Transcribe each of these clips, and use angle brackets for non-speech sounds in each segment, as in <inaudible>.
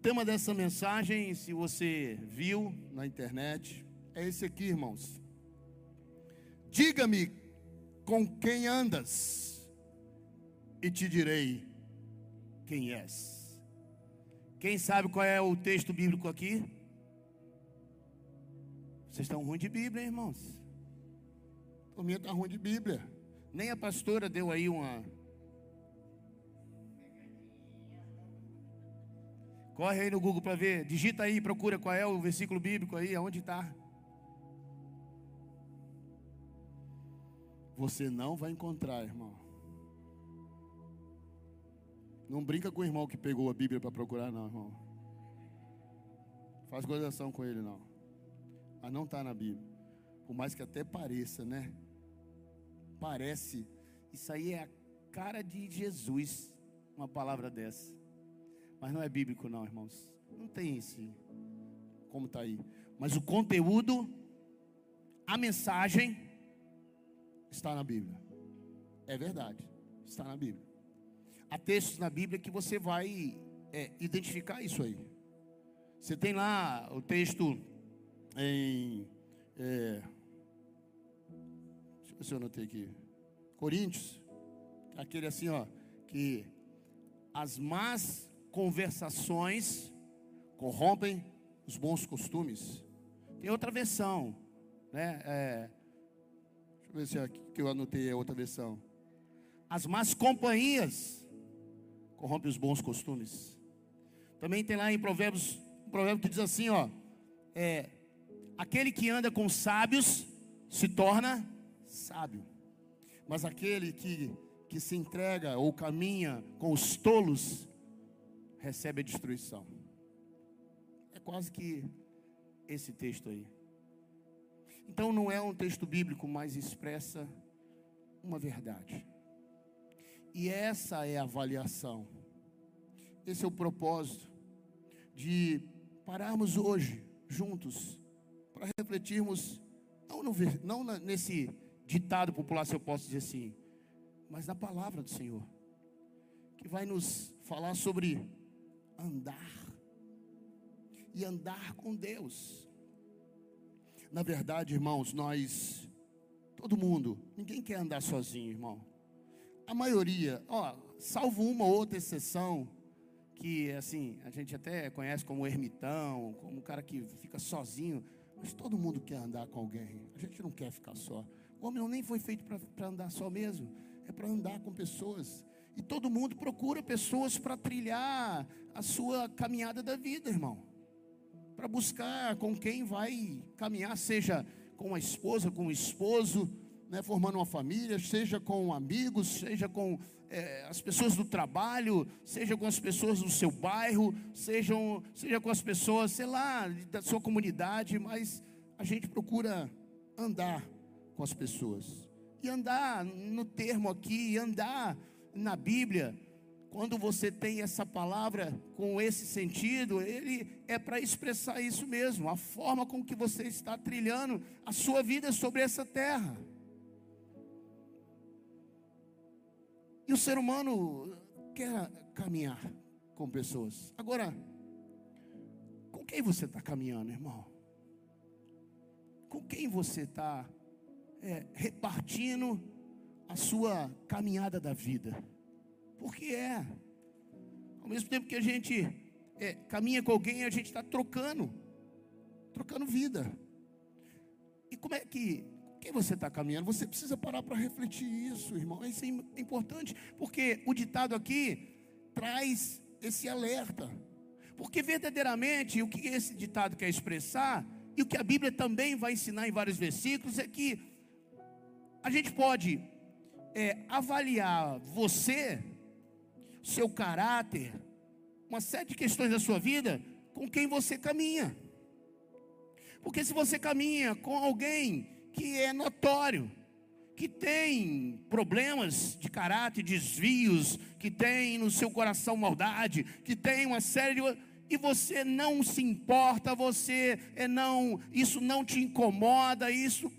tema dessa mensagem, se você viu na internet, é esse aqui, irmãos. Diga-me com quem andas, e te direi quem és. Quem sabe qual é o texto bíblico aqui? Vocês estão ruim de Bíblia, hein, irmãos. O minha está ruim de Bíblia. Nem a pastora deu aí uma. Corre aí no Google para ver. Digita aí, procura qual é o versículo bíblico aí, aonde está. Você não vai encontrar, irmão. Não brinca com o irmão que pegou a Bíblia para procurar, não, irmão. Faz gozação com ele, não. Mas não está na Bíblia. Por mais que até pareça, né? Parece. Isso aí é a cara de Jesus, uma palavra dessa. Mas não é bíblico, não, irmãos. Não tem esse. Como está aí. Mas o conteúdo, a mensagem, está na Bíblia. É verdade. Está na Bíblia. Há textos na Bíblia que você vai é, identificar isso aí. Você tem lá o texto em. É, deixa eu ver se eu anotei aqui. Coríntios. Aquele assim, ó. Que as más conversações corrompem os bons costumes. Tem outra versão, né? É, deixa eu ver se é aqui que eu anotei a outra versão. As más companhias corrompem os bons costumes. Também tem lá em Provérbios, um provérbio que diz assim, ó, é, aquele que anda com sábios se torna sábio, mas aquele que, que se entrega ou caminha com os tolos recebe a destruição. É quase que esse texto aí. Então não é um texto bíblico, mas expressa uma verdade. E essa é a avaliação. Esse é o propósito de pararmos hoje juntos para refletirmos não, no, não nesse ditado popular, se eu posso dizer assim, mas na palavra do Senhor, que vai nos falar sobre andar e andar com Deus. Na verdade, irmãos, nós, todo mundo, ninguém quer andar sozinho, irmão. A maioria, ó, salvo uma ou outra exceção, que assim, a gente até conhece como ermitão, como um cara que fica sozinho, mas todo mundo quer andar com alguém. A gente não quer ficar só. O homem nem foi feito para andar só mesmo, é para andar com pessoas. E todo mundo procura pessoas para trilhar a sua caminhada da vida, irmão. Para buscar com quem vai caminhar, seja com a esposa, com o esposo, né, formando uma família, seja com amigos, seja com é, as pessoas do trabalho, seja com as pessoas do seu bairro, sejam, seja com as pessoas, sei lá, da sua comunidade, mas a gente procura andar com as pessoas. E andar no termo aqui, andar na Bíblia, quando você tem essa palavra com esse sentido, ele é para expressar isso mesmo, a forma com que você está trilhando a sua vida sobre essa terra. E o ser humano quer caminhar com pessoas. Agora, com quem você está caminhando, irmão? Com quem você está é, repartindo a sua caminhada da vida. Porque é. Ao mesmo tempo que a gente é, caminha com alguém, a gente está trocando. Trocando vida. E como é que. Quem você está caminhando? Você precisa parar para refletir isso, irmão. Isso é importante. Porque o ditado aqui traz esse alerta. Porque verdadeiramente o que esse ditado quer expressar, e o que a Bíblia também vai ensinar em vários versículos, é que a gente pode é, avaliar você, seu caráter, uma série de questões da sua vida, com quem você caminha. Porque se você caminha com alguém que é notório, que tem problemas de caráter, desvios, que tem no seu coração maldade, que tem uma série de e você não se importa, você é não, isso não te incomoda, isso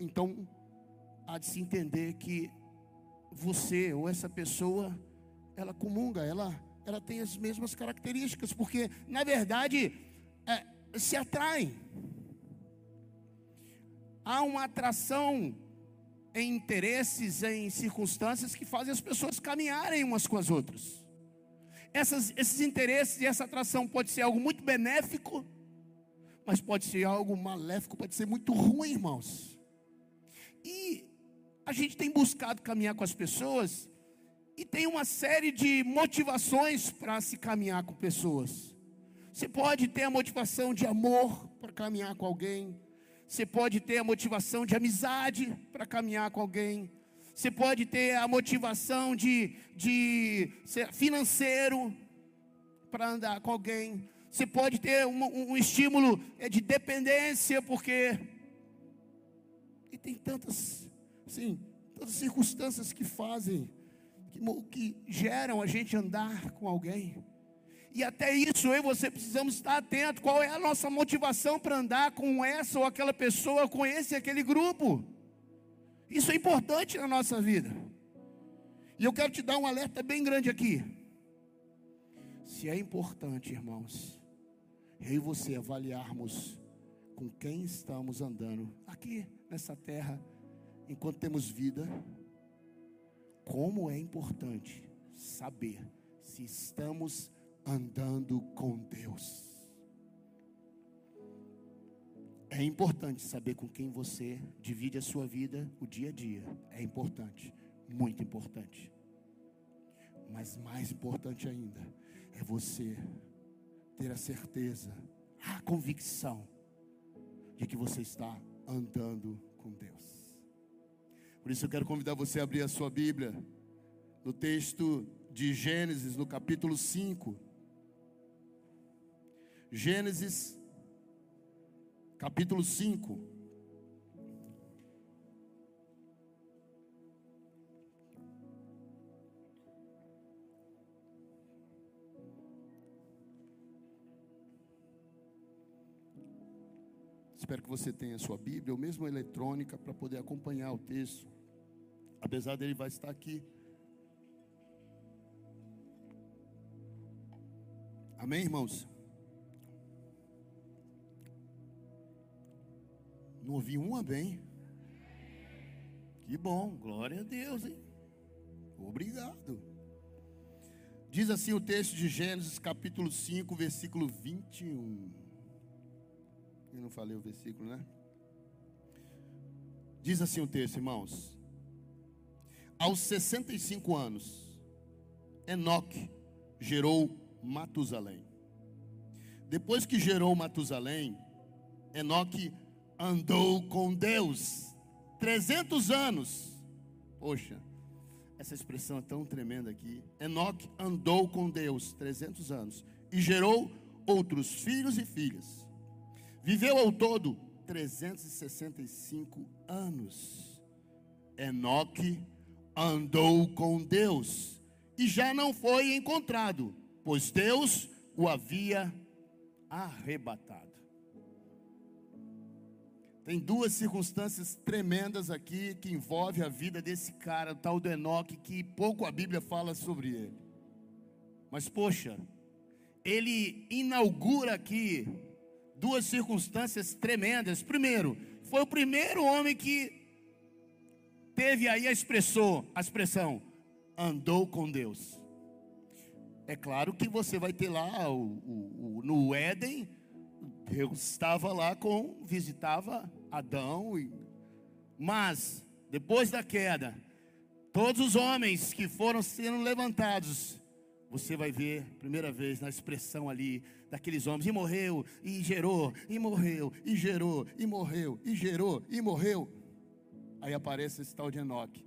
então há de se entender que você ou essa pessoa, ela comunga, ela ela tem as mesmas características, porque na verdade é, se atraem. Há uma atração em interesses, em circunstâncias que fazem as pessoas caminharem umas com as outras. Essas, esses interesses e essa atração pode ser algo muito benéfico, mas pode ser algo maléfico, pode ser muito ruim, irmãos. E a gente tem buscado caminhar com as pessoas e tem uma série de motivações para se caminhar com pessoas. Você pode ter a motivação de amor para caminhar com alguém. Você pode ter a motivação de amizade para caminhar com alguém. Você pode ter a motivação de, de financeiro para andar com alguém. Você pode ter um, um estímulo é, de dependência, porque. E tem tantas, sim, tantas circunstâncias que fazem, que, que geram a gente andar com alguém. E até isso eu e você precisamos estar atentos. Qual é a nossa motivação para andar com essa ou aquela pessoa, com esse e aquele grupo? Isso é importante na nossa vida. E eu quero te dar um alerta bem grande aqui. Se é importante, irmãos, eu e você avaliarmos com quem estamos andando aqui nessa terra, enquanto temos vida, como é importante saber se estamos andando com Deus. É importante saber com quem você divide a sua vida o dia a dia. É importante, muito importante. Mas mais importante ainda é você ter a certeza, a convicção de que você está andando com Deus. Por isso eu quero convidar você a abrir a sua Bíblia no texto de Gênesis, no capítulo 5. Gênesis, capítulo 5. Espero que você tenha a sua Bíblia, ou mesmo eletrônica, para poder acompanhar o texto. Apesar dele vai estar aqui. Amém, irmãos? Não ouvi um amém. Que bom, glória a Deus, hein? Obrigado. Diz assim o texto de Gênesis, capítulo 5, versículo 21. Eu não falei o versículo, né? Diz assim o texto, irmãos. Aos 65 anos, Enoque gerou Matusalém. Depois que gerou Matusalém, Enoque andou com Deus 300 anos. Poxa, essa expressão é tão tremenda aqui. Enoque andou com Deus 300 anos e gerou outros filhos e filhas. Viveu ao todo 365 anos. Enoque andou com Deus e já não foi encontrado, pois Deus o havia arrebatado. Tem duas circunstâncias tremendas aqui que envolvem a vida desse cara, o tal do Enoque, que pouco a Bíblia fala sobre ele. Mas, poxa, ele inaugura aqui duas circunstâncias tremendas. Primeiro, foi o primeiro homem que teve aí a expressão, a expressão andou com Deus. É claro que você vai ter lá o, o, o no Éden Deus estava lá com, visitava Adão, e, mas depois da queda, todos os homens que foram sendo levantados, você vai ver, primeira vez, na expressão ali, daqueles homens, e morreu, e gerou, e morreu, e gerou, e morreu, e gerou, e morreu. Aí aparece esse tal de Enoque,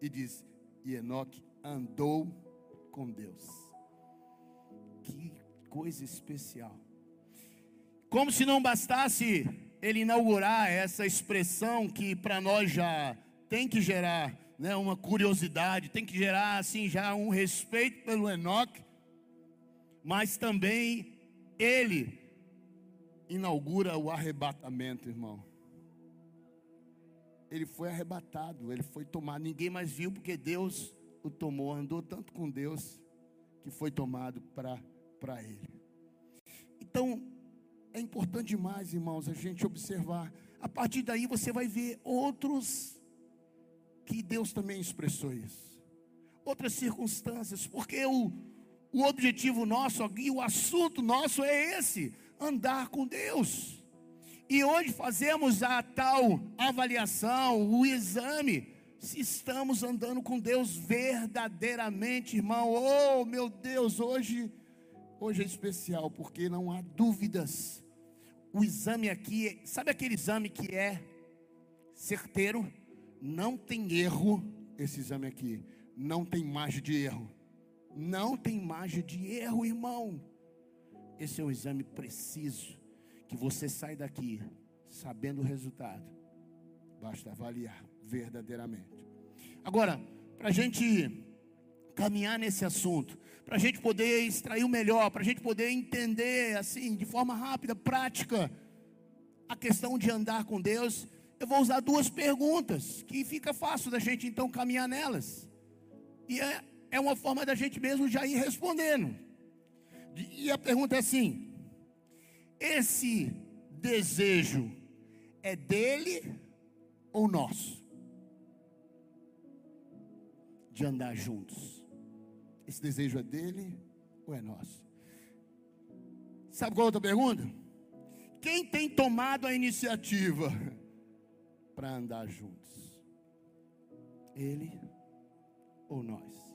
e diz: E Enoque andou com Deus. Que coisa especial. Como se não bastasse ele inaugurar essa expressão que para nós já tem que gerar né, uma curiosidade, tem que gerar assim já um respeito pelo Enoque, mas também ele inaugura o arrebatamento, irmão. Ele foi arrebatado, ele foi tomado, ninguém mais viu porque Deus o tomou, andou tanto com Deus que foi tomado para Ele. Então, é importante demais, irmãos, a gente observar. A partir daí você vai ver outros que Deus também expressou isso. Outras circunstâncias, porque o, o objetivo nosso aqui, o assunto nosso é esse: andar com Deus. E hoje fazemos a tal avaliação, o exame, se estamos andando com Deus verdadeiramente, irmão. Oh, meu Deus, hoje, hoje é especial, porque não há dúvidas. O exame aqui, sabe aquele exame que é certeiro? Não tem erro, esse exame aqui, não tem margem de erro. Não tem margem de erro, irmão. Esse é um exame preciso que você sai daqui sabendo o resultado. Basta avaliar verdadeiramente. Agora, para a gente caminhar nesse assunto, para a gente poder extrair o melhor, para a gente poder entender assim, de forma rápida, prática, a questão de andar com Deus, eu vou usar duas perguntas, que fica fácil da gente então caminhar nelas. E é, é uma forma da gente mesmo já ir respondendo. E a pergunta é assim: esse desejo é dele ou nosso? De andar juntos. Esse desejo é dele ou é nosso? Sabe qual é outra pergunta? Quem tem tomado a iniciativa para andar juntos? Ele ou nós?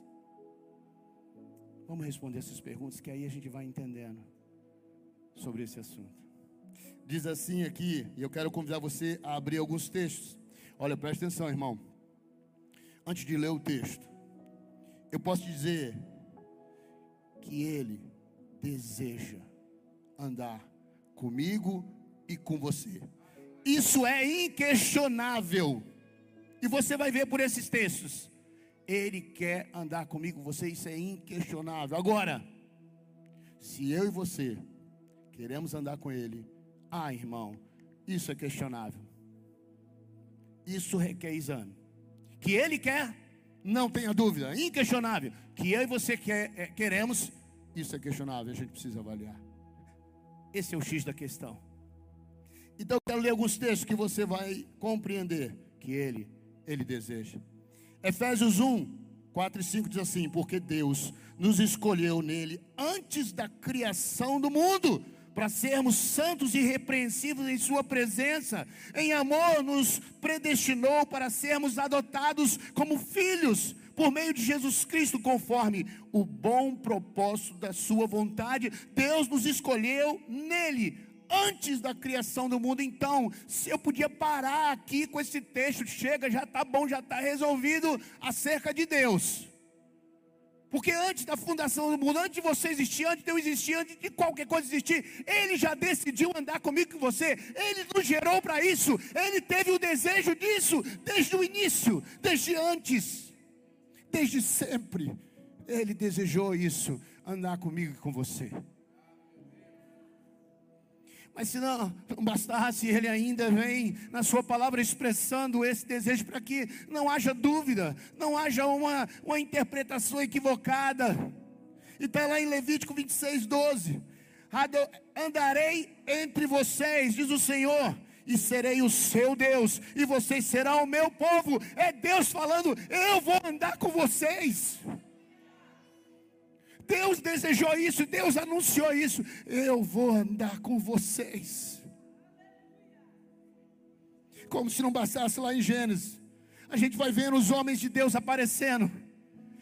Vamos responder essas perguntas que aí a gente vai entendendo sobre esse assunto. Diz assim aqui, e eu quero convidar você a abrir alguns textos. Olha, preste atenção, irmão. Antes de ler o texto, eu posso dizer que ele deseja andar comigo e com você. Isso é inquestionável. E você vai ver por esses textos. Ele quer andar comigo, você, isso é inquestionável. Agora, se eu e você queremos andar com Ele. Ah, irmão, isso é questionável. Isso requer exame. Que Ele quer, não tenha dúvida, inquestionável. Que eu e você quer, é, queremos, isso é questionável, a gente precisa avaliar. Esse é o X da questão. Então eu quero ler alguns textos que você vai compreender que Ele, Ele deseja. Efésios 1, 4 e 5 diz assim: Porque Deus nos escolheu nele antes da criação do mundo para sermos santos e repreensíveis em Sua presença. Em amor, nos predestinou para sermos adotados como filhos por meio de Jesus Cristo, conforme o bom propósito da Sua vontade. Deus nos escolheu nele antes da criação do mundo. Então, se eu podia parar aqui com esse texto, chega, já está bom, já está resolvido acerca de Deus. Porque antes da fundação do mundo, antes de você existir, antes de eu existir, antes de qualquer coisa existir, Ele já decidiu andar comigo e com você. Ele nos gerou para isso. Ele teve o desejo disso desde o início, desde antes, desde sempre. Ele desejou isso, andar comigo e com você. Mas se não, não bastasse, ele ainda vem na sua palavra expressando esse desejo para que não haja dúvida, não haja uma, uma interpretação equivocada. E está lá em Levítico 26, 12: Andarei entre vocês, diz o Senhor, e serei o seu Deus, e vocês serão o meu povo. É Deus falando: Eu vou andar com vocês. Deus desejou isso, Deus anunciou isso. Eu vou andar com vocês. Como se não bastasse lá em Gênesis. A gente vai vendo os homens de Deus aparecendo.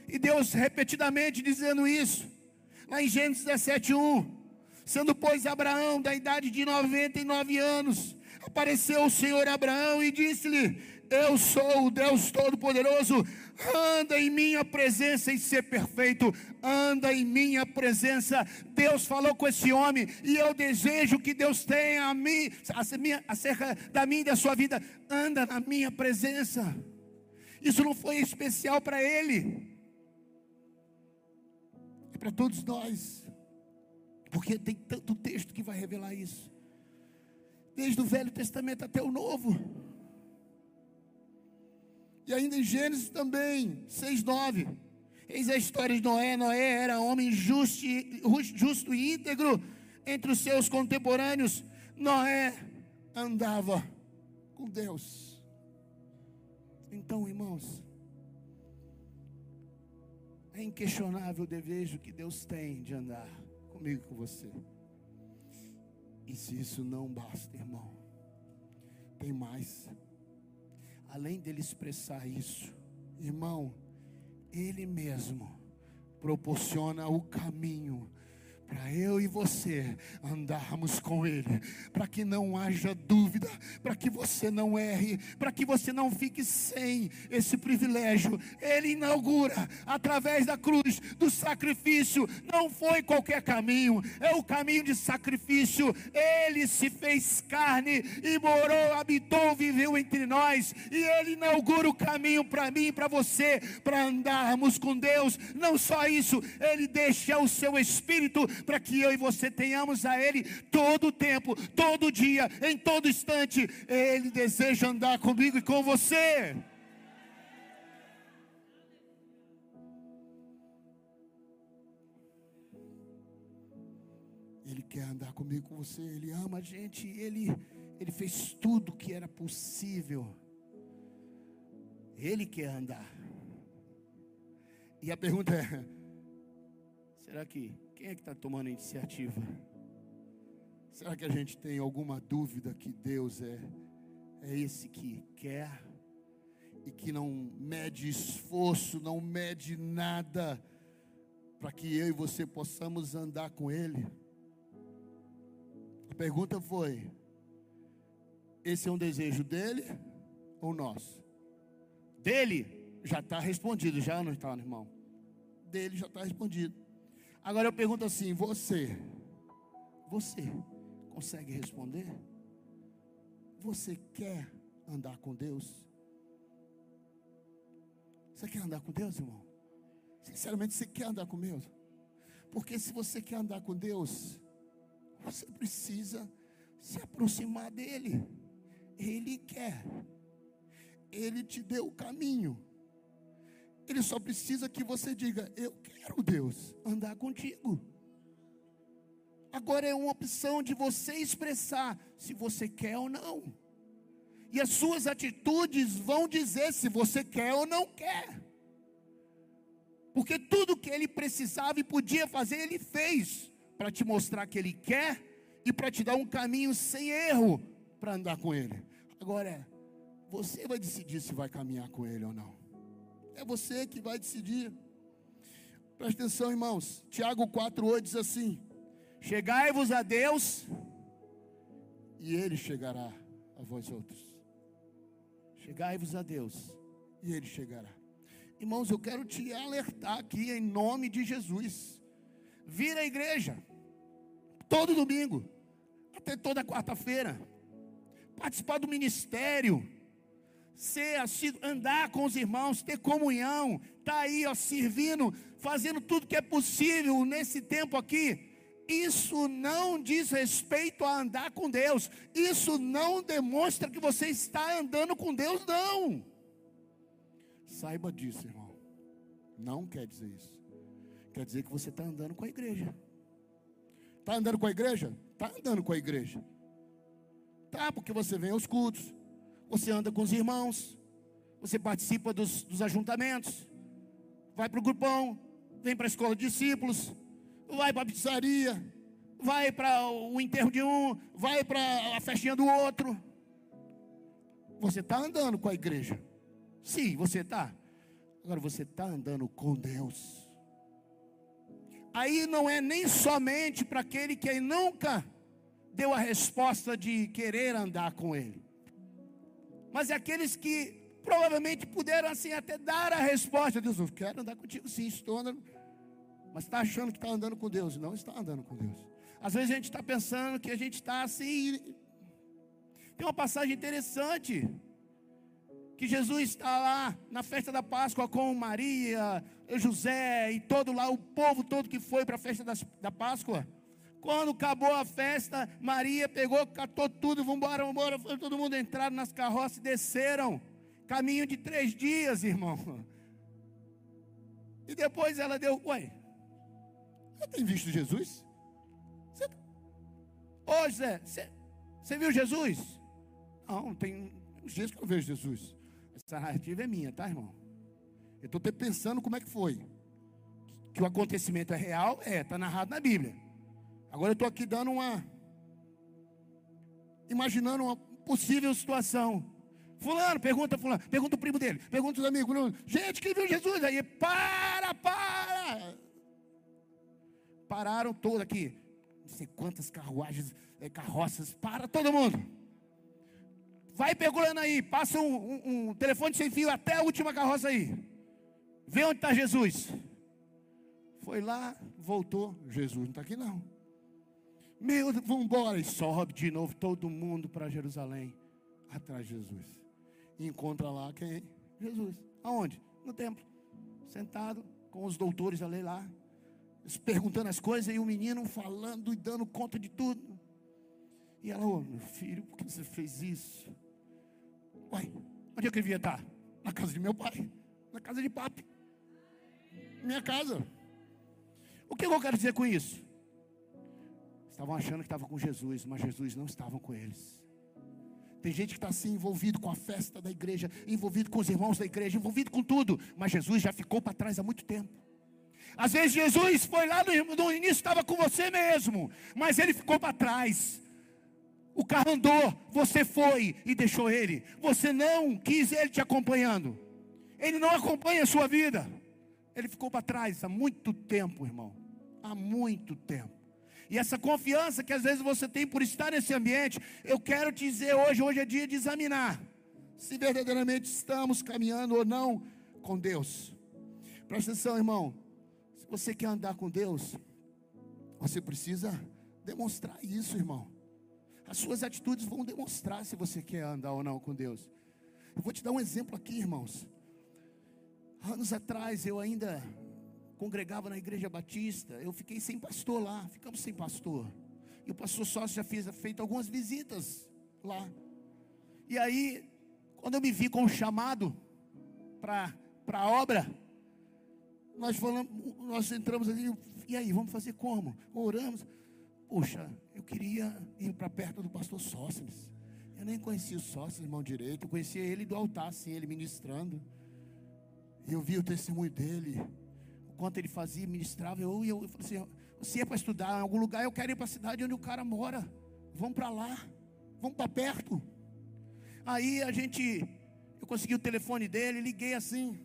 E Deus repetidamente dizendo isso. Lá em Gênesis 17:1. Sendo pois Abraão da idade de 99 anos, apareceu o Senhor Abraão e disse-lhe: Eu sou o Deus Todo-Poderoso, anda em minha presença e ser perfeito, anda em minha presença. Deus falou com esse homem, e eu desejo que Deus tenha a mim, acerca da minha e da sua vida, anda na minha presença. Isso não foi especial para ele, é para todos nós, porque tem tanto texto que vai revelar isso, desde o Velho Testamento até o Novo. E ainda em Gênesis também, 6, 9. Eis a história de Noé. Noé era homem justo, justo e íntegro entre os seus contemporâneos. Noé andava com Deus. Então, irmãos, é inquestionável o desejo que Deus tem de andar comigo e com você. E se isso não basta, irmão, tem mais. Além dele expressar isso, irmão, ele mesmo proporciona o caminho para eu e você andarmos com Ele, para que não haja dúvida, para que você não erre, para que você não fique sem esse privilégio. Ele inaugura através da cruz, do sacrifício, não foi qualquer caminho, é o caminho de sacrifício. Ele se fez carne e morou, habitou, viveu entre nós, e Ele inaugura o caminho para mim e para você, para andarmos com Deus. Não só isso, Ele deixa o seu Espírito para que eu e você tenhamos a Ele todo o tempo, todo dia, em todo instante. Ele deseja andar comigo e com você. Ele quer andar comigo com você, Ele ama a gente, Ele, Ele fez tudo que era possível. Ele quer andar. E a pergunta é: será que quem é que está tomando a iniciativa? Será que a gente tem alguma dúvida que Deus é, é esse que quer e que não mede esforço, não mede nada para que eu e você possamos andar com Ele? A pergunta foi: esse é um desejo dele ou nosso? Dele já está respondido, já não está, irmão? Dele já está respondido. Agora eu pergunto assim: você, você consegue responder? Você quer andar com Deus? Você quer andar com Deus, irmão? Sinceramente, você quer andar com Deus? Porque se você quer andar com Deus, você precisa se aproximar dEle. Ele quer. Ele te deu o caminho. Ele só precisa que você diga: Eu quero, Deus, andar contigo. Agora é uma opção de você expressar se você quer ou não. E as suas atitudes vão dizer se você quer ou não quer. Porque tudo que ele precisava e podia fazer, ele fez para te mostrar que ele quer e para te dar um caminho sem erro para andar com ele. Agora, você vai decidir se vai caminhar com ele ou não. É você que vai decidir. Presta atenção, irmãos. Tiago 4,8 diz assim: Chegai-vos a Deus, e Ele chegará a vós outros. Chegai-vos a Deus, e Ele chegará. Irmãos, eu quero te alertar aqui em nome de Jesus. Vir à igreja, todo domingo, até toda quarta-feira, participar do ministério, ser assim, andar com os irmãos, ter comunhão, tá aí ó, servindo, fazendo tudo que é possível nesse tempo aqui. Isso não diz respeito a andar com Deus. Isso não demonstra que você está andando com Deus, não. Saiba disso, irmão. Não quer dizer isso. Quer dizer que você está andando com a igreja. Está andando com a igreja? Está andando com a igreja. Tá, porque você vem aos cultos, você anda com os irmãos, você participa dos, dos ajuntamentos, vai para o grupão, vem para a escola de discípulos, vai para a pizzaria, vai para o enterro de um, vai para a festinha do outro. Você está andando com a igreja. Sim, você está. Agora você está andando com Deus. Aí não é nem somente para aquele que nunca deu a resposta de querer andar com Ele mas aqueles que provavelmente puderam assim até dar a resposta. Deus, eu quero andar contigo, sim, estou andando. Mas está achando que está andando com Deus. Não está andando com Deus. Às vezes a gente está pensando que a gente está assim. Tem uma passagem interessante. Que Jesus está lá na festa da Páscoa com Maria, José e todo lá, o povo todo que foi para a festa da Páscoa. Quando acabou a festa, Maria pegou, catou tudo, vamos embora. Foi todo mundo entraram nas carroças e desceram. Caminho de três dias, irmão. E depois ela deu, ué, você tem visto Jesus? Você... Ô José, você, você viu Jesus? Não, tem uns dias que eu vejo Jesus. Essa narrativa é minha, tá, irmão? Eu estou pensando como é que foi. Que o acontecimento é real, é, está narrado na Bíblia. Agora eu estou aqui dando uma. Imaginando uma possível situação. Fulano, pergunta fulano, pergunta o primo dele, pergunta os amigos. Gente, quem viu Jesus? Aí, para, para. Pararam todos aqui. Não sei quantas carruagens, é, carroças, para todo mundo. Vai pegando aí, passa um, um, um, telefone sem fio até a última carroça aí. Vê onde está Jesus. Foi lá, voltou. Jesus não está aqui não. Meu, vamos embora. E sobe de novo todo mundo para Jerusalém. Atrás de Jesus. E encontra lá quem? Jesus. Aonde? No templo. Sentado com os doutores ali lá. Perguntando as coisas e o menino falando e dando conta de tudo. E ela, ô oh, meu filho, por que você fez isso? Uai, onde é que ele devia estar? Na casa de meu pai, na casa de papi, minha casa. O que eu quero dizer com isso? Estavam achando que estavam com Jesus, mas Jesus não estava com eles. Tem gente que está assim envolvido com a festa da igreja, envolvido com os irmãos da igreja, envolvido com tudo, mas Jesus já ficou para trás há muito tempo. Às vezes Jesus foi lá no, no início, estava com você mesmo, mas ele ficou para trás. O carro andou, você foi e deixou ele. Você não quis ele te acompanhando. Ele não acompanha a sua vida. Ele ficou para trás há muito tempo, irmão. Há muito tempo. E essa confiança que às vezes você tem por estar nesse ambiente, eu quero te dizer hoje, hoje é dia de examinar se verdadeiramente estamos caminhando ou não com Deus. Presta atenção, irmão. Se você quer andar com Deus, você precisa demonstrar isso, irmão. As suas atitudes vão demonstrar se você quer andar ou não com Deus. Eu vou te dar um exemplo aqui, irmãos. Anos atrás eu ainda congregava na igreja batista, eu fiquei sem pastor lá, ficamos sem pastor. E o pastor sócio já fez feito algumas visitas lá. E aí, quando eu me vi com o chamado para a obra, nós falamos, nós entramos ali, e aí, vamos fazer como? Oramos. Poxa, eu queria ir para perto do pastor Sócrates. Eu nem conhecia o Sócrates, irmão direito. Eu conhecia ele do altar, assim, ele ministrando. E eu vi o testemunho dele. O quanto ele fazia, ministrava. Eu, eu, falei assim: você é para estudar em algum lugar, eu quero ir para a cidade onde o cara mora. Vamos para lá. Vamos para perto. Aí a gente, eu consegui o telefone dele, liguei assim.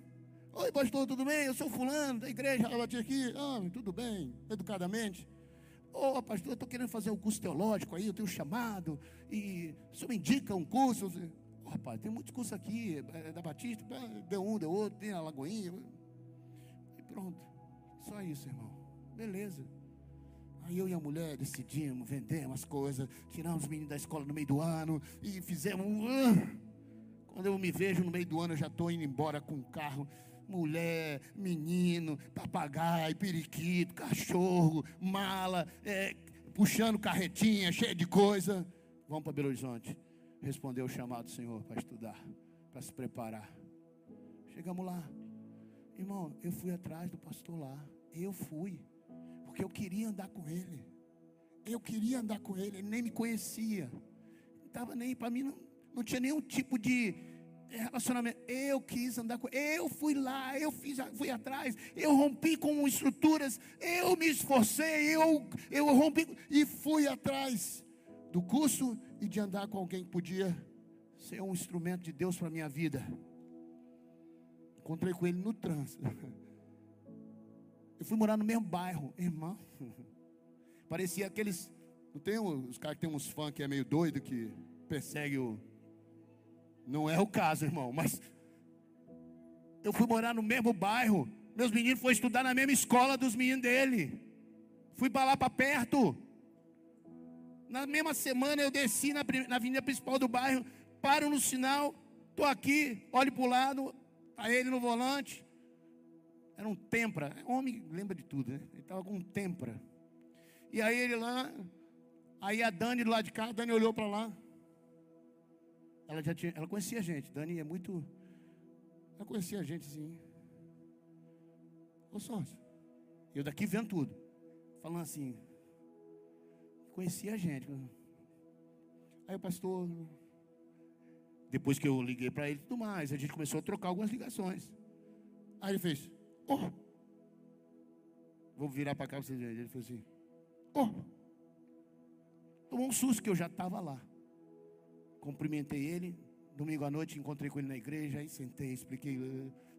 Oi, pastor, tudo bem? Eu sou fulano da igreja, eu bati aqui. Ah, tudo bem, educadamente. Ô oh, pastor, eu estou querendo fazer um curso teológico aí, eu tenho um chamado, e o senhor me indica um curso? Rapaz, tem muitos cursos aqui, é, da Batista, deu um, deu outro, tem a Lagoinha. Pronto, só isso, irmão. Beleza. Aí eu e a mulher decidimos vender umas coisas, tiramos os meninos da escola no meio do ano e fizemos. Quando eu me vejo no meio do ano, eu já estou indo embora com um carro mulher, menino, papagaio, periquito, cachorro, mala, é, puxando carretinha, cheia de coisa. Vamos para Belo Horizonte. Respondeu o chamado do Senhor para estudar, para se preparar. Chegamos lá. Irmão, eu fui atrás do pastor lá. Eu fui. Porque eu queria andar com ele. Eu queria andar com ele. Ele nem me conhecia. Estava nem, para mim, não, não tinha nenhum tipo de, relacionamento. Eu quis andar com eu fui lá, eu fiz, fui atrás, eu rompi com estruturas, eu me esforcei, eu, eu rompi e fui atrás do curso e de andar com alguém que podia ser um instrumento de Deus para a minha vida. Encontrei com ele no trânsito. Eu fui morar no mesmo bairro, irmão. Parecia aqueles. Não tem os caras que tem uns fãs que é meio doido que persegue o não é o caso, irmão, mas eu fui morar no mesmo bairro. Meus meninos foram estudar na mesma escola dos meninos dele. Fui para lá para perto. Na mesma semana eu desci na, na avenida principal do bairro, paro no sinal, estou aqui, olho para o lado, está ele no volante. Era um tempra. Homem lembra de tudo, né? Ele estava com um tempra. E aí ele lá, aí a Dani do lado de cá, a Dani olhou para lá ela já tinha, ela conhecia a gente. Dani é muito, ela conhecia a gente sim. Ô sócio. Eu daqui vendo tudo. Falando assim. Conhecia a gente. Aí o pastor. Depois que eu liguei para ele e tudo mais, a gente começou a trocar algumas ligações. Aí ele fez. Oh. Vou virar para cá para vocês verem. Ele fez assim. Oh. Tomou um susto que eu já estava lá. Cumprimentei ele. Domingo à noite encontrei com ele na igreja. Aí sentei, expliquei.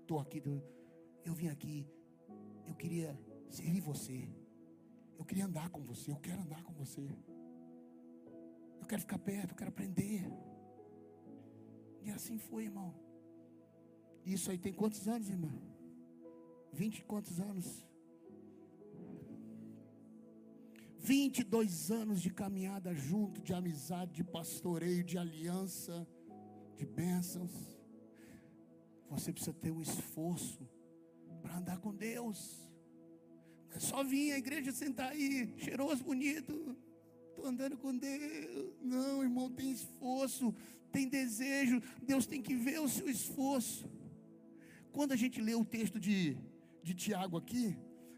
Estou aqui. Eu vim aqui. Eu queria servir você. Eu queria andar com você. Eu quero andar com você. Eu quero ficar perto. Eu quero aprender. E assim foi, irmão. Isso aí tem quantos anos, irmão? Vinte e quantos anos? 22 anos de caminhada junto, de amizade, de pastoreio, de aliança, de bênçãos. Você precisa ter um esforço para andar com Deus. Não é só vir à igreja sentar aí, cheiroso, bonito. Estou andando com Deus. Não, irmão, tem esforço, tem desejo. Deus tem que ver o seu esforço. Quando a gente lê o texto de, de Tiago aqui,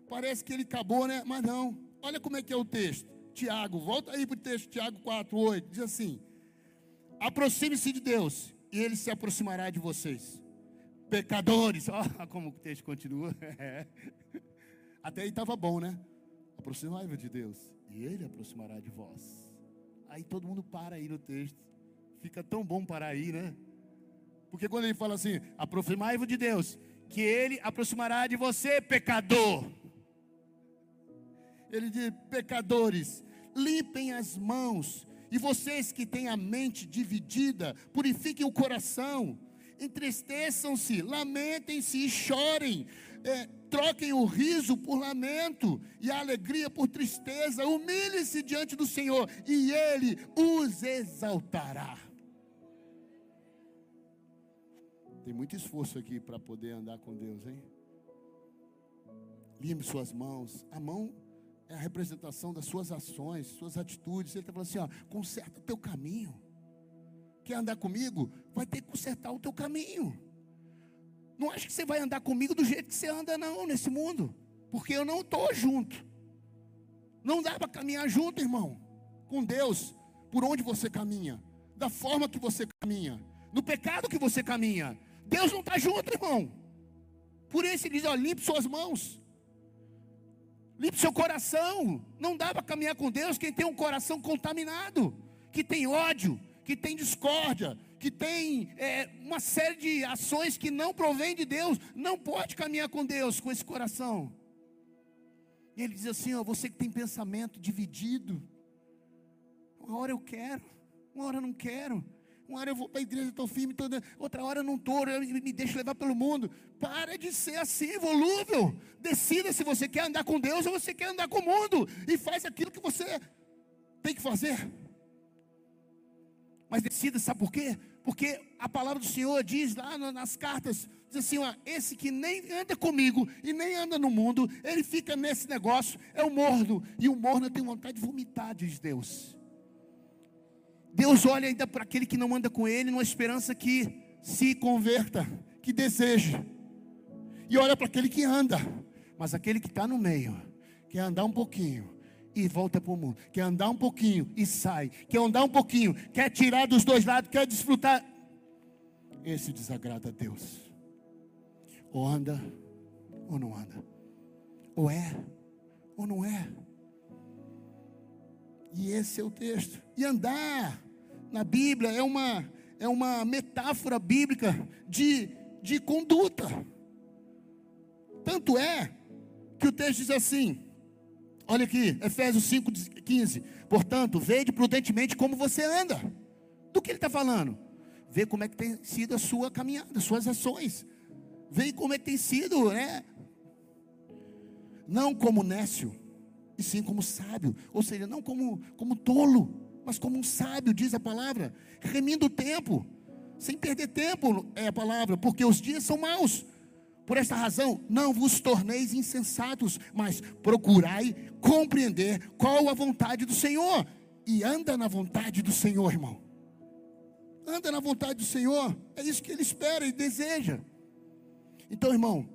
parece que ele acabou, né? Mas não. Olha como é que é o texto. Tiago, volta aí para o texto, Tiago 4, 8. Diz assim: aproxime-se de Deus, e Ele se aproximará de vocês. Pecadores, <laughs> olha como o texto continua. <laughs> Até aí estava bom, né? Aproximai-vos de Deus, e Ele aproximará de vós. Aí todo mundo para aí no texto. Fica tão bom parar aí, né? Porque quando ele fala assim, aproximai-vos de Deus, que Ele aproximará de você, pecador ele diz: pecadores, limpem as mãos, e vocês que têm a mente dividida, purifiquem o coração, entristeçam-se, lamentem-se e chorem, é, troquem o riso por lamento e a alegria por tristeza, humilhem-se diante do Senhor, e Ele os exaltará. Tem muito esforço aqui para poder andar com Deus, hein? Limpe suas mãos. A mão é a representação das suas ações, suas atitudes. Ele está falando assim: ó, conserta o teu caminho. Quer andar comigo? Vai ter que consertar o teu caminho. Não acho que você vai andar comigo do jeito que você anda, não, nesse mundo. Porque eu não estou junto. Não dá para caminhar junto, irmão. Com Deus, por onde você caminha, da forma que você caminha, no pecado que você caminha. Deus não está junto, irmão. Por isso ele diz: ó, limpe suas mãos. Limpe seu coração. Não dá para caminhar com Deus quem tem um coração contaminado, que tem ódio, que tem discórdia, que tem é, uma série de ações que não provém de Deus. Não pode caminhar com Deus com esse coração. E ele diz assim: ó, você que tem pensamento dividido, uma hora eu quero, uma hora eu não quero. Uma hora eu vou para a igreja, estou firme, toda, outra hora eu não estou, me deixo levar pelo mundo. Para de ser assim, volúvel. Decida se você quer andar com Deus ou você quer andar com o mundo. E faz aquilo que você tem que fazer. Mas decida, sabe por quê? Porque a palavra do Senhor diz lá nas cartas, diz assim, ó, esse que nem anda comigo e nem anda no mundo, ele fica nesse negócio, é o morno, e o morno tem vontade de vomitar, diz Deus. Deus olha ainda para aquele que não anda com Ele, numa esperança que se converta, que deseja. E olha para aquele que anda, mas aquele que está no meio, quer andar um pouquinho e volta para o mundo, quer andar um pouquinho e sai, quer andar um pouquinho, quer tirar dos dois lados, quer desfrutar. Esse desagrada a Deus. Ou anda, ou não anda. Ou é, ou não é. E esse é o texto. E andar na Bíblia é uma, é uma metáfora bíblica de, de conduta. Tanto é que o texto diz assim: olha aqui, Efésios 5,15. Portanto, veja prudentemente como você anda. Do que ele está falando? Vê como é que tem sido a sua caminhada, as suas ações. Vê como é que tem sido, né? Não como nécio e sim como sábio, ou seja, não como, como tolo, mas como um sábio, diz a palavra, remindo o tempo, sem perder tempo, é a palavra, porque os dias são maus. Por esta razão, não vos torneis insensatos, mas procurai compreender qual a vontade do Senhor, e anda na vontade do Senhor, irmão. Anda na vontade do Senhor, é isso que Ele espera e deseja. Então, irmão,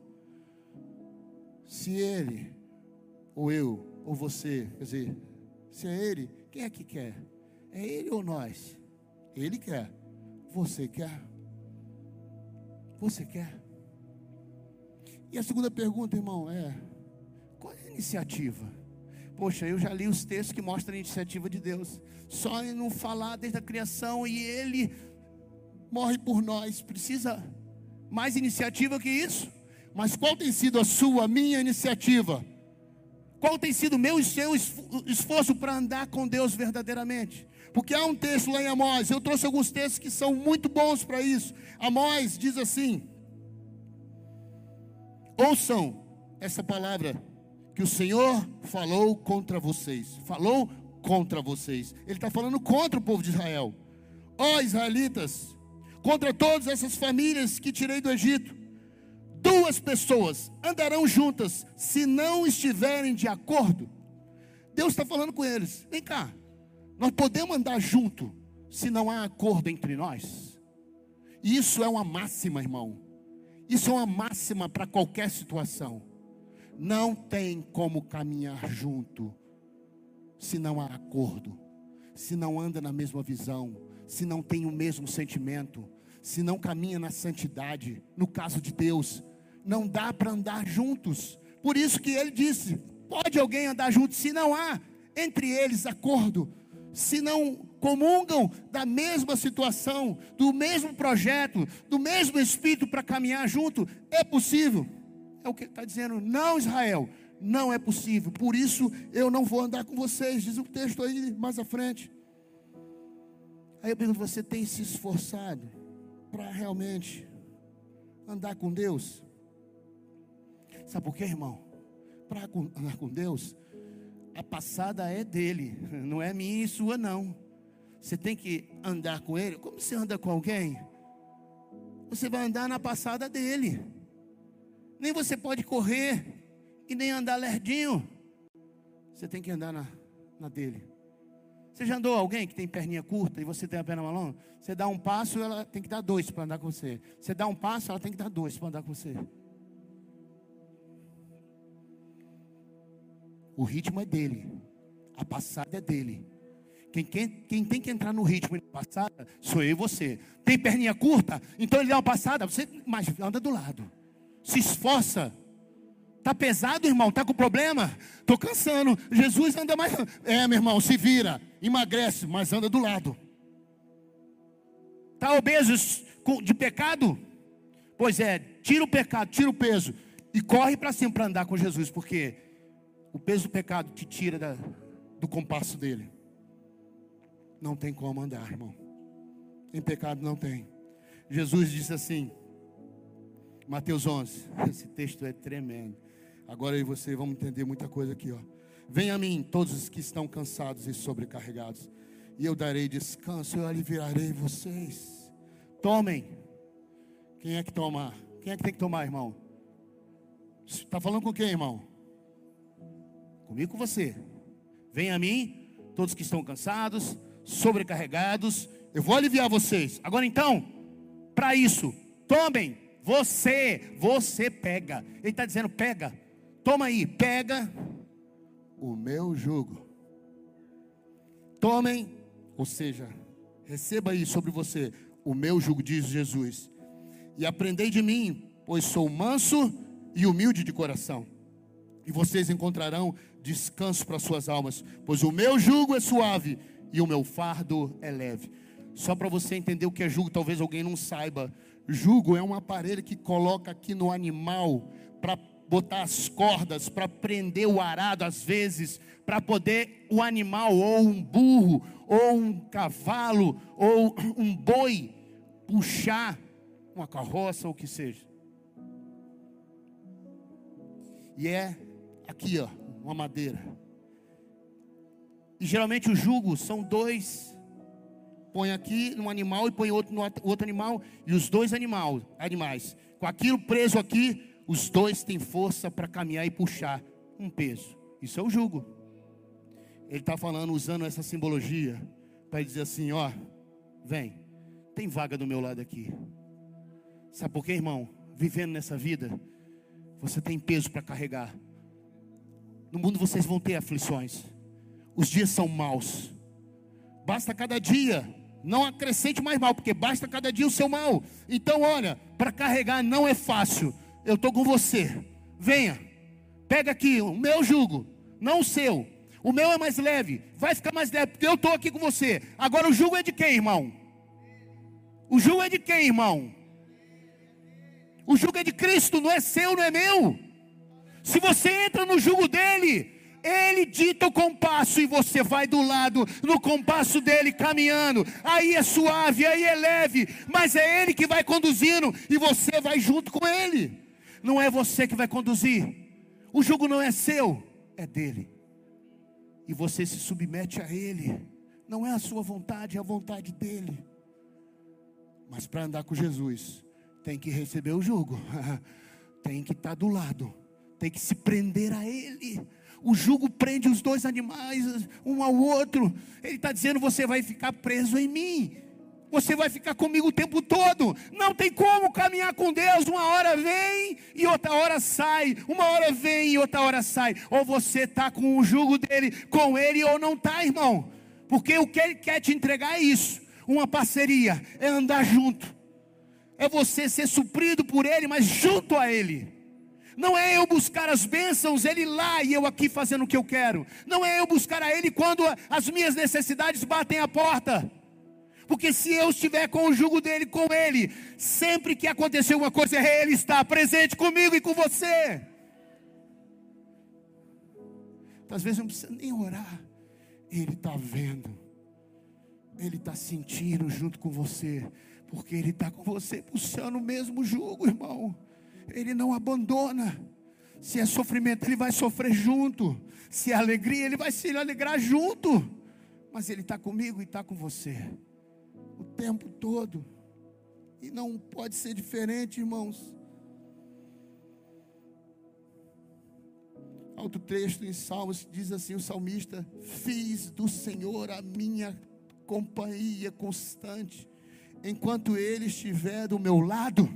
Se ele, ou eu, ou você, quer dizer, se é ele, quem é que quer? É ele ou nós? Ele quer. Você quer? Você quer? E a segunda pergunta, irmão, é: qual é a iniciativa? Poxa, eu já li os textos que mostram a iniciativa de Deus. Só em não falar desde a criação e Ele morre por nós. Precisa mais iniciativa que isso? Mas qual tem sido a sua, a minha iniciativa? Qual tem sido o meu e seu esforço para andar com Deus verdadeiramente? Porque há um texto lá em Amós, eu trouxe alguns textos que são muito bons para isso. Amós diz assim: Ouçam essa palavra que o Senhor falou contra vocês. Falou contra vocês. Ele está falando contra o povo de Israel. Ó oh, israelitas, contra todas essas famílias que tirei do Egito, duas pessoas andarão juntas se não estiverem de acordo. Deus está falando com eles: vem cá, nós podemos andar junto se não há acordo entre nós. Isso é uma máxima, irmão. Isso é uma máxima para qualquer situação. Não tem como caminhar junto se não há acordo, se não anda na mesma visão, se não tem o mesmo sentimento, se não caminha na santidade. No caso de Deus, não dá para andar juntos. Por isso que ele disse: pode alguém andar junto se não há entre eles acordo se não comungam da mesma situação, do mesmo projeto, do mesmo espírito para caminhar junto, é possível. É o que ele está dizendo, não, Israel, não é possível. Por isso eu não vou andar com vocês, diz o texto aí mais à frente. Aí eu pergunto: você tem se esforçado para realmente andar com Deus? Sabe por quê, irmão? Para andar com Deus, a passada é dele, <laughs> não é minha e sua, não. Você tem que andar com ele. Como você anda com alguém? Você vai andar na passada dele. Nem você pode correr e nem andar lerdinho. Você tem que andar na, na dele. Você já andou alguém que tem perninha curta e você tem a perna longa? Você dá um passo, ela tem que dar dois para andar com você. Você dá um passo, ela tem que dar dois para andar com você. O ritmo é dele. A passada é dele. Quem, quem, quem, tem que entrar no ritmo na passada sou eu e você. Tem perninha curta? Então ele dá uma passada, você mas anda do lado. Se esforça. Tá pesado, irmão? Tá com problema? Tô cansando. Jesus anda mais. É, meu irmão, se vira, emagrece, mas anda do lado. Tá obeso de pecado? Pois é, tira o pecado, tira o peso e corre para cima para andar com Jesus, porque o peso do pecado te tira da, do compasso dele. Não tem como andar, irmão. Em pecado não tem. Jesus disse assim, Mateus 11. <laughs> Esse texto é tremendo. Agora eu e você vamos entender muita coisa aqui, ó. Venha a mim, todos os que estão cansados e sobrecarregados, e eu darei descanso, eu aliviarei vocês. Tomem. Quem é que toma? Quem é que tem que tomar, irmão? Está falando com quem, irmão? Comigo com você. Venha a mim, todos que estão cansados, sobrecarregados, eu vou aliviar vocês. Agora então, para isso, tomem, você, você pega. Ele está dizendo: pega, toma aí, pega o meu jugo. Tomem, ou seja, receba aí sobre você o meu jugo, diz Jesus, e aprendei de mim, pois sou manso e humilde de coração, e vocês encontrarão descanso para suas almas, pois o meu jugo é suave e o meu fardo é leve. Só para você entender o que é jugo, talvez alguém não saiba. Jugo é um aparelho que coloca aqui no animal para botar as cordas, para prender o arado às vezes, para poder o animal, ou um burro, ou um cavalo, ou um boi, puxar uma carroça ou o que seja. E é aqui, ó, uma madeira. E geralmente o jugo são dois. Põe aqui no animal e põe outro no outro animal. E os dois animal, animais, com aquilo preso aqui, os dois têm força para caminhar e puxar um peso. Isso é o jugo. Ele está falando, usando essa simbologia, para dizer assim: ó, vem, tem vaga do meu lado aqui. Sabe por quê, irmão? Vivendo nessa vida, você tem peso para carregar No mundo vocês vão ter aflições. Os dias são maus. Basta cada dia. Não acrescente mais mal, porque basta cada dia o seu mal. Então, olha, para carregar não é fácil. Eu estou com você. Venha. Pega aqui o meu jugo, não o seu. O meu é mais leve. Vai ficar mais leve, porque eu estou aqui com você. Agora o jugo é de quem, irmão? O jugo é de quem, irmão? O jugo é de Cristo, não é seu, não é meu. Se você entra no jugo dele, ele dita o compasso e você vai do lado, no compasso dele caminhando. Aí é suave, aí é leve, mas é ele que vai conduzindo e você vai junto com ele. Não é você que vai conduzir. O jugo não é seu, é dele. E você se submete a ele. Não é a sua vontade, é a vontade dele. Mas para andar com Jesus, tem que receber o jugo, <laughs> tem que estar tá do lado, tem que se prender a ele. O jugo prende os dois animais um ao outro. Ele está dizendo: você vai ficar preso em mim. Você vai ficar comigo o tempo todo. Não tem como caminhar com Deus. Uma hora vem e outra hora sai. Uma hora vem e outra hora sai. Ou você está com o jugo dele, com ele, ou não está, irmão. Porque o que ele quer te entregar é isso: uma parceria, é andar junto. É você ser suprido por ele, mas junto a ele. Não é eu buscar as bênçãos, Ele lá e eu aqui fazendo o que eu quero. Não é eu buscar a Ele quando as minhas necessidades batem a porta. Porque se eu estiver com o jugo dele, com Ele, sempre que acontecer alguma coisa, Ele está presente comigo e com você. Às vezes não precisa nem orar, Ele está vendo, Ele está sentindo junto com você, porque Ele está com você, puxando o mesmo jugo, irmão. Ele não abandona. Se é sofrimento, Ele vai sofrer junto. Se é alegria, Ele vai se alegrar junto. Mas Ele está comigo e está com você. O tempo todo. E não pode ser diferente, irmãos. Outro texto em Salmos diz assim: o salmista: Fiz do Senhor a minha companhia constante, enquanto Ele estiver do meu lado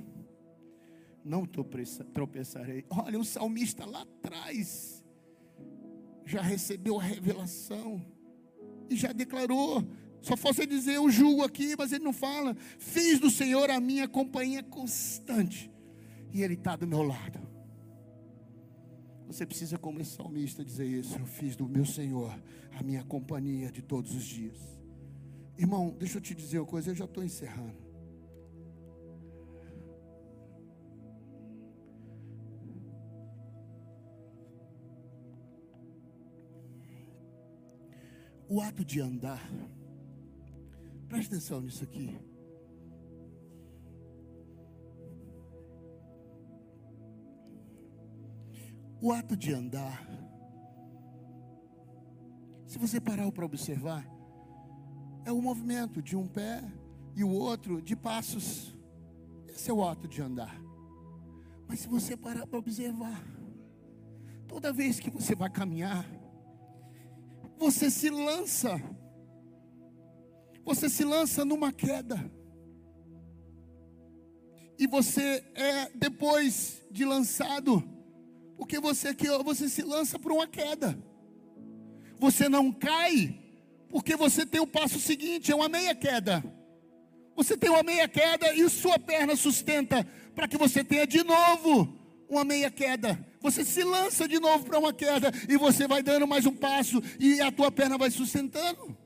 não tropeçarei. Olha, o salmista lá atrás já recebeu a revelação e já declarou. Só fosse dizer, eu julgo aqui, mas ele não fala. Fiz do Senhor a minha companhia constante, e Ele está do meu lado. Você precisa, como esse salmista, dizer isso. Eu fiz do meu Senhor a minha companhia de todos os dias. Irmão, deixa eu te dizer uma coisa, eu já estou encerrando. O ato de andar, preste atenção nisso aqui. O ato de andar, se você parar para observar, é o movimento de um pé e o outro de passos. Esse é o ato de andar. Mas se você parar para observar, toda vez que você vai caminhar, você se lança. Você se lança numa queda. E você é depois de lançado, porque você aqui, você se lança para uma queda. Você não cai, porque você tem o passo seguinte, é uma meia queda. Você tem uma meia queda e sua perna sustenta para que você tenha de novo uma meia queda você se lança de novo para uma queda e você vai dando mais um passo e a tua perna vai sustentando.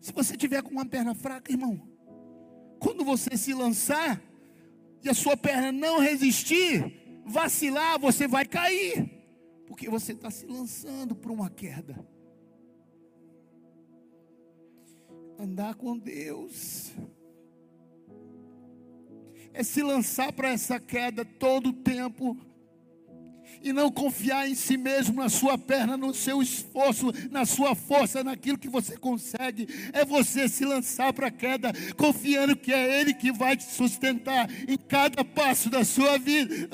Se você tiver com uma perna fraca, irmão, quando você se lançar e a sua perna não resistir, vacilar, você vai cair, porque você está se lançando para uma queda. Andar com Deus é se lançar para essa queda todo o tempo e não confiar em si mesmo, na sua perna, no seu esforço, na sua força, naquilo que você consegue. É você se lançar para a queda, confiando que é Ele que vai te sustentar em cada passo da sua vida.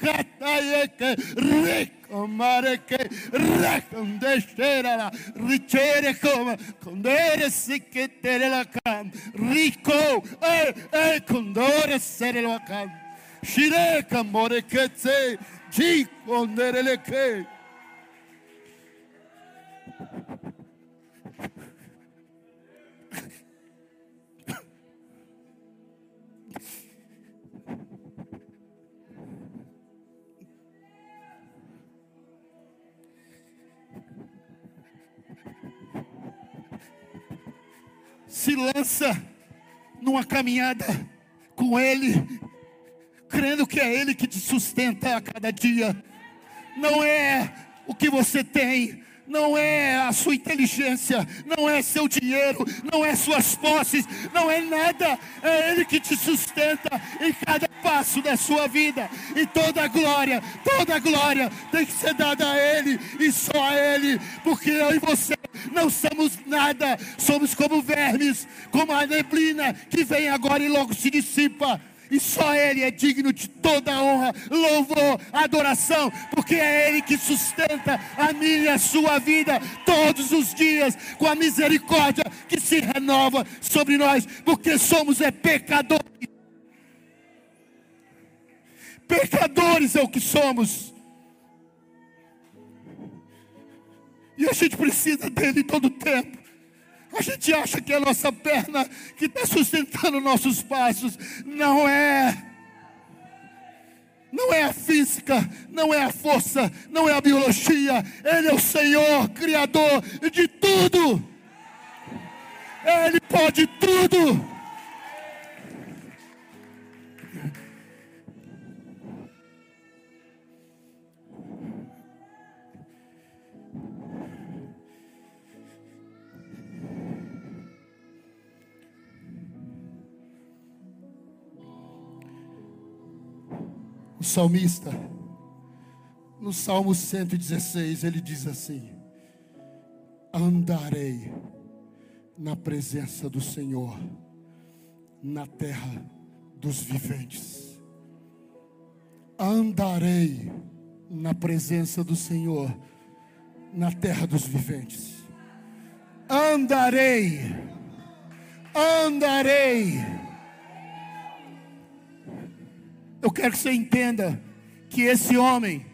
katayeke rico mareke rakondeshera ricere come condere sikitere la cam. Rico e e condore sere la cam. Shire kamore ketse ji condere le ke se lança numa caminhada com Ele, crendo que é Ele que te sustenta a cada dia. Não é o que você tem, não é a sua inteligência, não é seu dinheiro, não é suas posses, não é nada, é Ele que te sustenta em cada passo da sua vida, e toda a glória, toda a glória tem que ser dada a Ele e só a Ele, porque eu e você não somos nada, somos como vermes, como a neblina que vem agora e logo se dissipa. E só Ele é digno de toda honra, louvor, adoração, porque é Ele que sustenta a minha e a sua vida todos os dias, com a misericórdia que se renova sobre nós, porque somos é pecadores. Pecadores é o que somos. E a gente precisa dele todo o tempo. A gente acha que é a nossa perna que está sustentando nossos passos. Não é. Não é a física, não é a força, não é a biologia. Ele é o Senhor, Criador de tudo. Ele pode tudo. Salmista, no Salmo 116, ele diz assim: Andarei na presença do Senhor, na terra dos viventes. Andarei na presença do Senhor, na terra dos viventes. Andarei, andarei eu quero que você entenda que esse homem,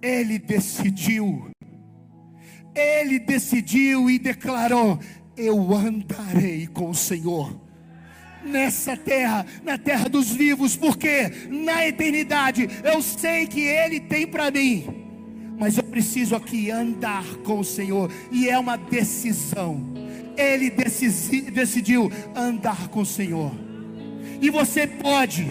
ele decidiu, ele decidiu e declarou: Eu andarei com o Senhor nessa terra, na terra dos vivos, porque na eternidade eu sei que Ele tem para mim, mas eu preciso aqui andar com o Senhor, e é uma decisão. Ele decidiu andar com o Senhor e você pode.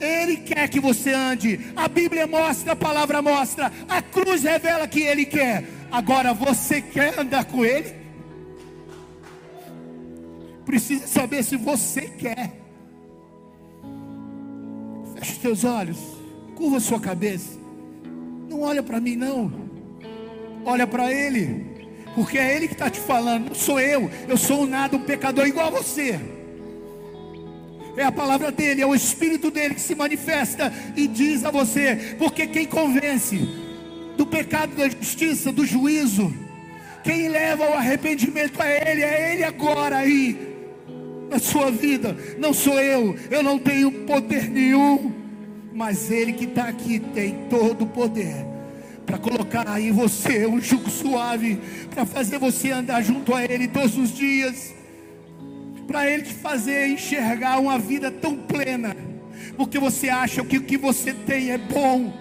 Ele quer que você ande. A Bíblia mostra, a palavra mostra, a cruz revela que Ele quer. Agora você quer andar com Ele? Precisa saber se você quer. Feche os teus olhos, curva sua cabeça. Não olha para mim, não. Olha para Ele, porque é Ele que está te falando. Não sou eu. Eu sou um nada, um pecador igual a você é a palavra dele, é o Espírito dele que se manifesta e diz a você, porque quem convence do pecado, da justiça, do juízo, quem leva ao arrependimento é Ele, é Ele agora aí, na sua vida, não sou eu, eu não tenho poder nenhum, mas Ele que está aqui tem todo o poder para colocar em você um jugo suave, para fazer você andar junto a Ele todos os dias para Ele te fazer enxergar uma vida tão plena, porque você acha que o que você tem é bom,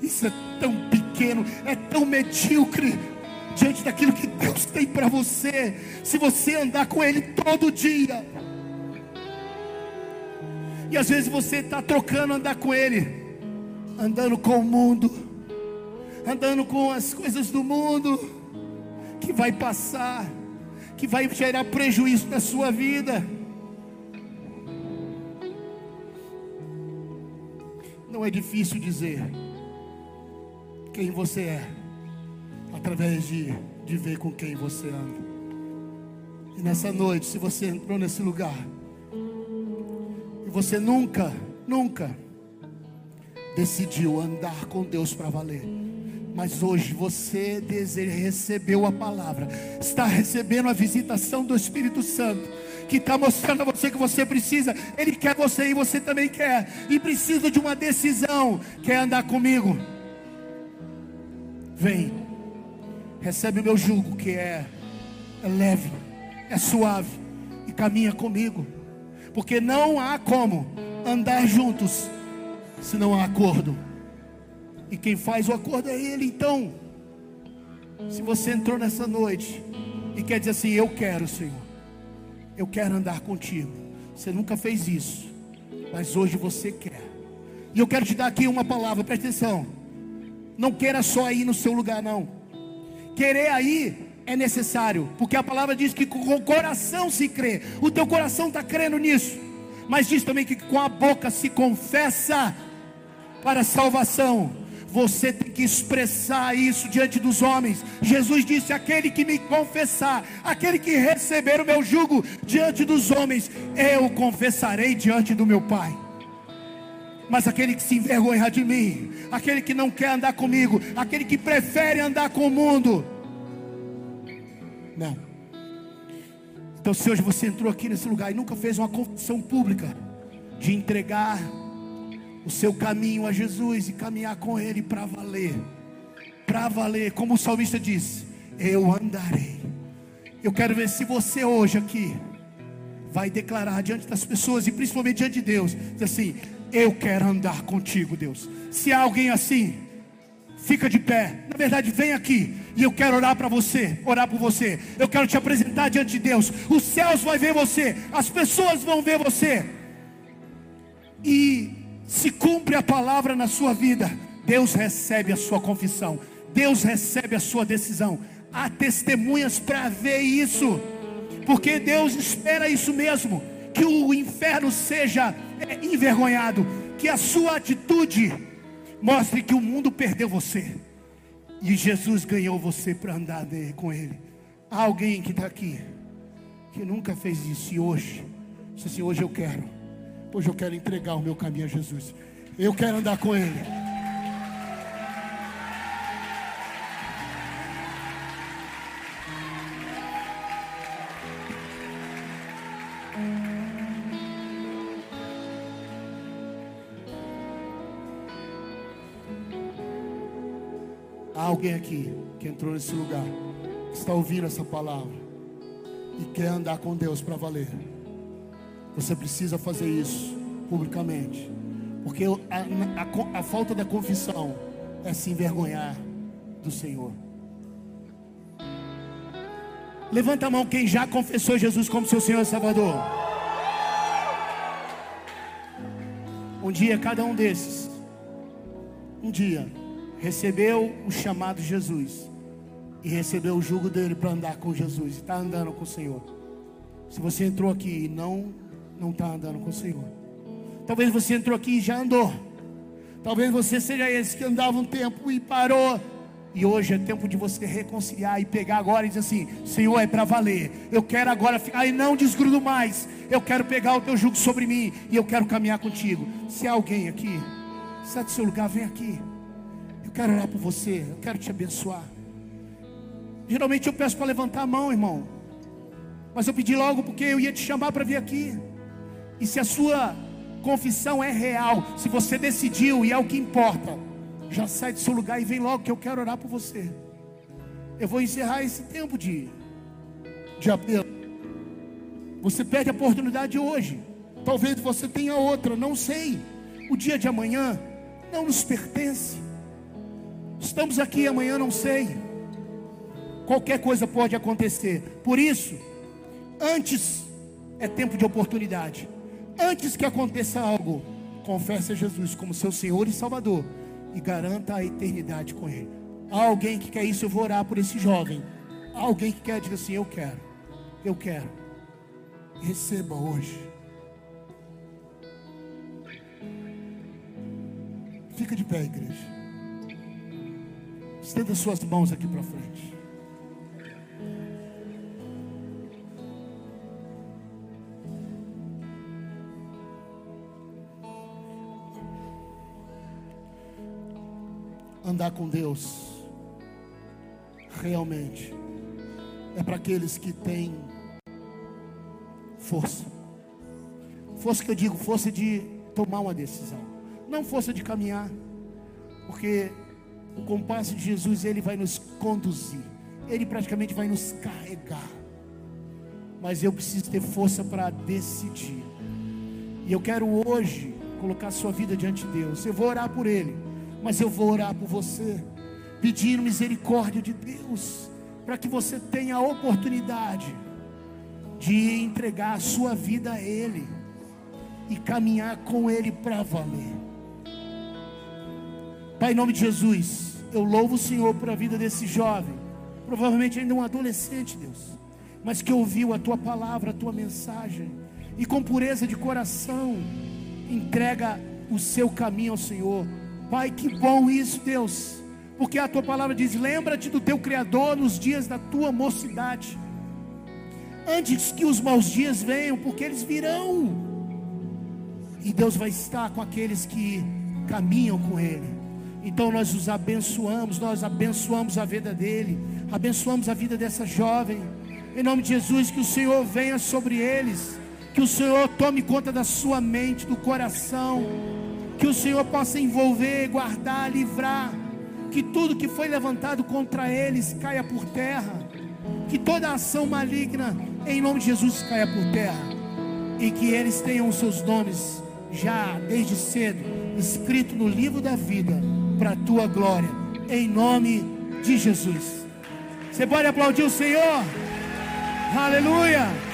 isso é tão pequeno, é tão medíocre diante daquilo que Deus tem para você, se você andar com Ele todo dia. E às vezes você está trocando andar com Ele, andando com o mundo, andando com as coisas do mundo, que vai passar que vai gerar prejuízo na sua vida. Não é difícil dizer quem você é, através de, de ver com quem você anda. E nessa noite, se você entrou nesse lugar, e você nunca, nunca decidiu andar com Deus para valer. Mas hoje você recebeu a palavra, está recebendo a visitação do Espírito Santo, que está mostrando a você que você precisa. Ele quer você e você também quer, e precisa de uma decisão. Quer andar comigo? Vem, recebe o meu jugo, que é, é leve, é suave, e caminha comigo, porque não há como andar juntos se não há acordo. E quem faz o acordo é Ele. Então, se você entrou nessa noite e quer dizer assim: Eu quero, Senhor, eu quero andar contigo. Você nunca fez isso, mas hoje você quer. E eu quero te dar aqui uma palavra, presta atenção. Não queira só ir no seu lugar, não. Querer aí é necessário, porque a palavra diz que com o coração se crê. O teu coração está crendo nisso, mas diz também que com a boca se confessa para salvação. Você tem que expressar isso diante dos homens. Jesus disse: Aquele que me confessar, aquele que receber o meu jugo diante dos homens, eu confessarei diante do meu Pai. Mas aquele que se envergonhar de mim, aquele que não quer andar comigo, aquele que prefere andar com o mundo, não. Então, se hoje você entrou aqui nesse lugar e nunca fez uma confissão pública de entregar o seu caminho a Jesus e caminhar com Ele para valer. Para valer, como o salmista diz: Eu andarei. Eu quero ver se você hoje aqui vai declarar diante das pessoas e principalmente diante de Deus, diz assim: Eu quero andar contigo, Deus. Se há alguém assim, fica de pé. Na verdade, vem aqui e eu quero orar para você, orar por você. Eu quero te apresentar diante de Deus. Os céus vão ver você, as pessoas vão ver você. E se cumpre a palavra na sua vida, Deus recebe a sua confissão, Deus recebe a sua decisão. Há testemunhas para ver isso, porque Deus espera isso mesmo, que o inferno seja é, envergonhado, que a sua atitude mostre que o mundo perdeu você e Jesus ganhou você para andar com Ele. Há alguém que está aqui que nunca fez isso e hoje, disse assim: hoje eu quero. Hoje eu quero entregar o meu caminho a Jesus. Eu quero andar com Ele. Há alguém aqui que entrou nesse lugar, que está ouvindo essa palavra e quer andar com Deus para valer. Você precisa fazer isso publicamente. Porque a, a, a, falta da confissão é se envergonhar do Senhor. Levanta a mão quem já confessou Jesus como seu Senhor e Salvador. Um dia cada um desses, um dia, recebeu o chamado Jesus e recebeu o jugo dele para andar com Jesus e está andando com o Senhor. Se você entrou aqui e não não está andando com o Senhor. Talvez você entrou aqui e já andou. Talvez você seja esse que andava um tempo e parou. E hoje é tempo de você reconciliar e pegar agora e dizer assim: Senhor, é para valer. Eu quero agora ficar, e não desgrudo mais. Eu quero pegar o teu jugo sobre mim e eu quero caminhar contigo. Se há alguém aqui, sai do seu lugar, vem aqui. Eu quero orar por você, eu quero te abençoar. Geralmente eu peço para levantar a mão, irmão. Mas eu pedi logo porque eu ia te chamar para vir aqui. E se a sua confissão é real, se você decidiu e é o que importa, já sai do seu lugar e vem logo que eu quero orar por você. Eu vou encerrar esse tempo de, de apelo. Você perde a oportunidade hoje. Talvez você tenha outra, não sei. O dia de amanhã não nos pertence. Estamos aqui amanhã, não sei. Qualquer coisa pode acontecer. Por isso, antes é tempo de oportunidade. Antes que aconteça algo, confesse a Jesus como seu Senhor e Salvador e garanta a eternidade com Ele. Há alguém que quer isso, eu vou orar por esse jovem. Há alguém que quer, diga assim: Eu quero, eu quero. Receba hoje. Fica de pé, igreja. Estenda suas mãos aqui para frente. Andar com Deus realmente é para aqueles que têm força. Força que eu digo, força de tomar uma decisão, não força de caminhar, porque o compasso de Jesus ele vai nos conduzir, ele praticamente vai nos carregar. Mas eu preciso ter força para decidir. E eu quero hoje colocar sua vida diante de Deus. Eu vou orar por ele, mas eu vou orar por você, pedindo misericórdia de Deus, para que você tenha a oportunidade de entregar a sua vida a Ele e caminhar com Ele para valer. Pai, em nome de Jesus, eu louvo o Senhor por a vida desse jovem, provavelmente ainda um adolescente, Deus, mas que ouviu a tua palavra, a tua mensagem, e com pureza de coração, entrega o seu caminho ao Senhor. Pai, que bom isso, Deus, porque a tua palavra diz: lembra-te do teu Criador nos dias da tua mocidade, antes que os maus dias venham, porque eles virão, e Deus vai estar com aqueles que caminham com Ele. Então nós os abençoamos, nós abençoamos a vida dele, abençoamos a vida dessa jovem. Em nome de Jesus, que o Senhor venha sobre eles, que o Senhor tome conta da sua mente, do coração, que o Senhor possa envolver, guardar, livrar, que tudo que foi levantado contra eles caia por terra, que toda ação maligna, em nome de Jesus, caia por terra, e que eles tenham seus nomes já desde cedo escrito no livro da vida para a tua glória, em nome de Jesus. Você pode aplaudir o Senhor? Aleluia!